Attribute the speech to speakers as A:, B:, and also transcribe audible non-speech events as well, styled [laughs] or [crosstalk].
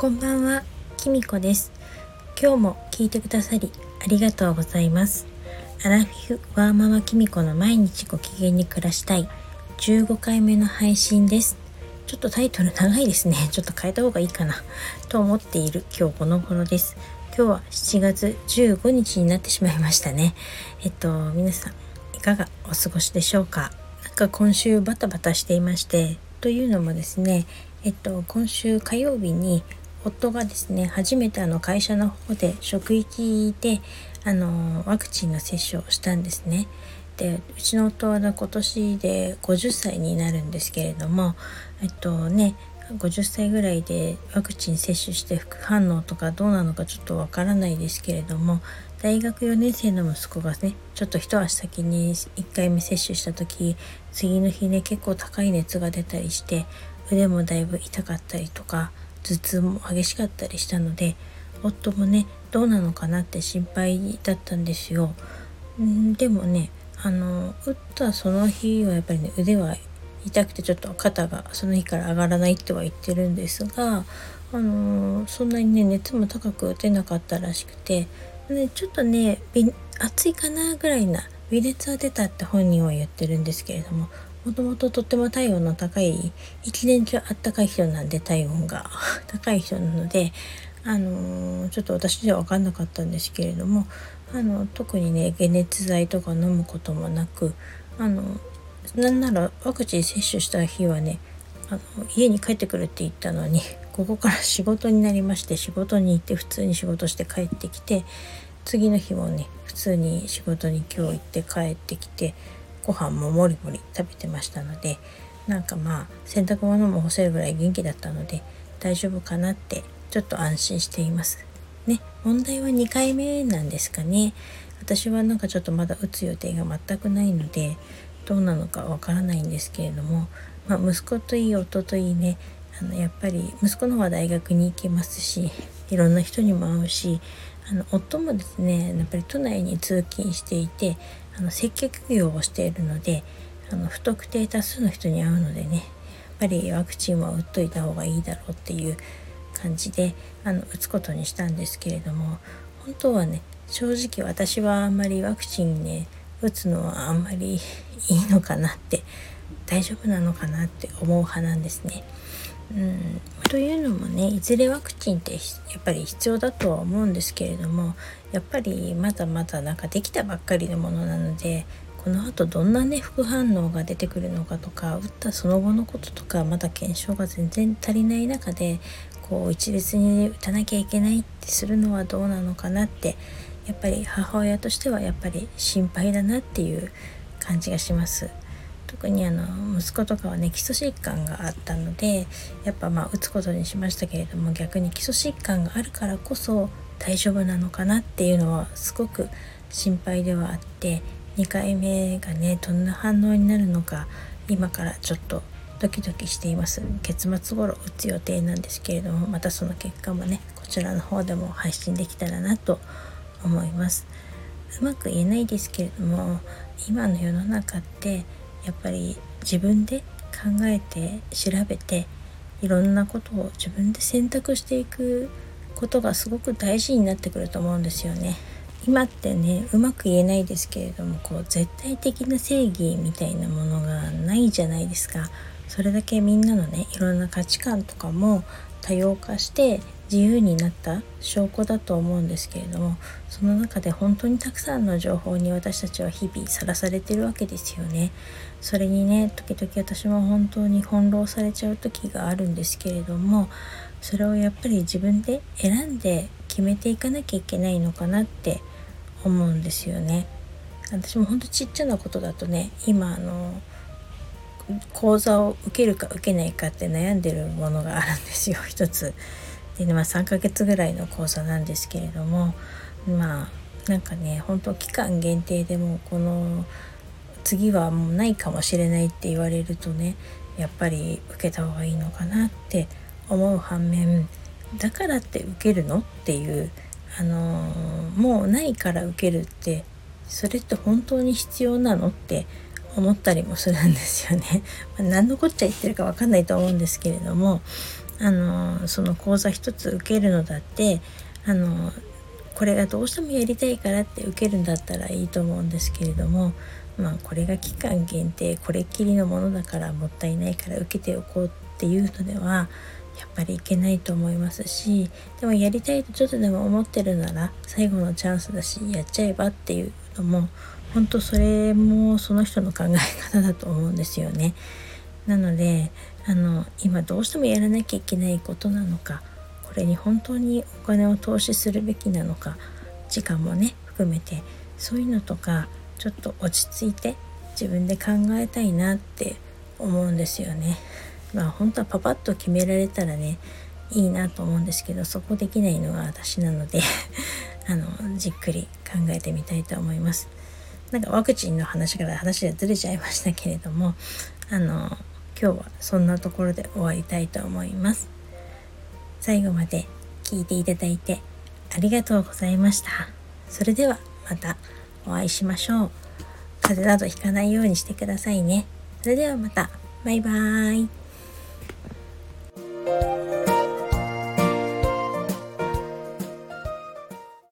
A: こんばんは、きみこです。今日も聞いてくださりありがとうございます。アラフィフワーママきみこの毎日ご機嫌に暮らしたい。15回目の配信です。ちょっとタイトル長いですね。ちょっと変えた方がいいかな。と思っている今日この頃です。今日は7月15日になってしまいましたね。えっと皆さんいかがお過ごしでしょうか？なんか今週バタバタしていまして。というのもですねえっと今週火曜日に夫がですね初めてあの会社の方で職域であのワクチンの接種をしたんですね。でうちの夫は今年で50歳になるんですけれどもえっとね50歳ぐらいでワクチン接種して副反応とかどうなのかちょっとわからないですけれども大学4年生の息子がねちょっと一足先に1回目接種した時次の日ね結構高い熱が出たりして腕もだいぶ痛かったりとか頭痛も激しかったりしたので夫もねどうなのかなって心配だったんですよ。んでもねあの打ったその日はやっぱりね腕は痛くてちょっと肩がその日から上がらないっては言ってるんですがあのそんなにね熱も高く出なかったらしくてでちょっとね暑いかなぐらいな微熱は出たって本人は言ってるんですけれどももともととっても体温の高い一年中あったかい人なんで体温が。[laughs] 高い人なのであの、ちょっと私では分かんなかったんですけれどもあの特にね解熱剤とか飲むこともなくあのなんならワクチン接種した日はねあの家に帰ってくるって言ったのに [laughs] ここから仕事になりまして仕事に行って普通に仕事して帰ってきて次の日もね普通に仕事に今日行って帰ってきてご飯ももりもり食べてましたのでなんかまあ洗濯物も干せるぐらい元気だったので大丈夫かなってちょっと安心しています。ね問題は2回目なんですかね私はなんかちょっとまだ打つ予定が全くないのでどうなのかわからないんですけれども、まあ、息子といい夫といいねあのやっぱり息子の方は大学に行けますしいろんな人にも会うしあの夫もですねやっぱり都内に通勤していてあの接客業をしているのであの不特定多数の人に会うのでねやっぱりワクチンは打っといた方がいいだろうっていう感じであの打つことにしたんですけれども本当はね正直私はあんまりワクチンね打つのはあんまりいいのかなって大丈夫なのかなって思う派なんですね。うん、というのもねいずれワクチンってやっぱり必要だとは思うんですけれどもやっぱりまだまだなんかできたばっかりのものなのでこのあとどんなね副反応が出てくるのかとか打ったその後のこととかまだ検証が全然足りない中でこう一律に打たなきゃいけないってするのはどうなのかなってやっぱり母親としてはやっぱり心配だなっていう感じがします。特にあの息子とかはね基礎疾患があったのでやっぱまあ打つことにしましたけれども逆に基礎疾患があるからこそ大丈夫なのかなっていうのはすごく心配ではあって2回目がねどんな反応になるのか今からちょっとドキドキしています。月末頃打つ予定なんですけれどもまたその結果もねこちらの方でも配信できたらなと思います。うまく言えないですけれども今の世の中ってやっぱり自分で考えて調べていろんなことを自分で選択していくことがすごく大事になってくると思うんですよね。今ってねうまく言えないですけれどもこう絶対的な正義みたいなものがないじゃないですか。それだけみんなのねいろんな価値観とかも多様化して自由になった証拠だと思うんですけれどもその中で本当にたくさんの情報に私たちは日々さらされてるわけですよね。それにね時々私も本当に翻弄されちゃう時があるんですけれどもそれをやっぱり自分で選んで決めていかなきゃいけないのかなって思うんですよね。私もほんとちっちゃなことだとね今あの講座を受けるか受けないかって悩んでるものがあるんですよ一つ。で、まあ3ヶ月ぐらいの講座なんですけれどもまあなんかね本当期間限定でもこの次はもうないかもしれないって言われるとねやっぱり受けた方がいいのかなって思う反面だからって受けるのっていうあのー、もうないから受けるってそれって本当に必要なのって思ったりもするんですよね。[laughs] 何のこっちゃ言ってるか分かんないと思うんですけれどもあのその講座一つ受けるのだってあのこれがどうしてもやりたいからって受けるんだったらいいと思うんですけれどもまあこれが期間限定これっきりのものだからもったいないから受けておこうっていうのではやっぱりいけないと思いますしでもやりたいとちょっとでも思ってるなら最後のチャンスだしやっちゃえばっていうのも本当それもその人の考え方だと思うんですよね。なのであの今どうしてもやらなきゃいけないことなのかこれに本当にお金を投資するべきなのか時間もね含めてそういうのとかちょっと落ち着いて自分で考えたいなって思うんですよね。まあ本当はパパッと決められたらねいいなと思うんですけどそこできないのが私なので [laughs] あのじっくり考えてみたいと思います。なんかワクチンの話から話がずれちゃいましたけれどもあの今日はそんなところで終わりたいと思います。最後まで聞いていただいてありがとうございました。それではまたお会いしましょう。風邪などひかないようにしてくださいね。それではまた。バイバーイ。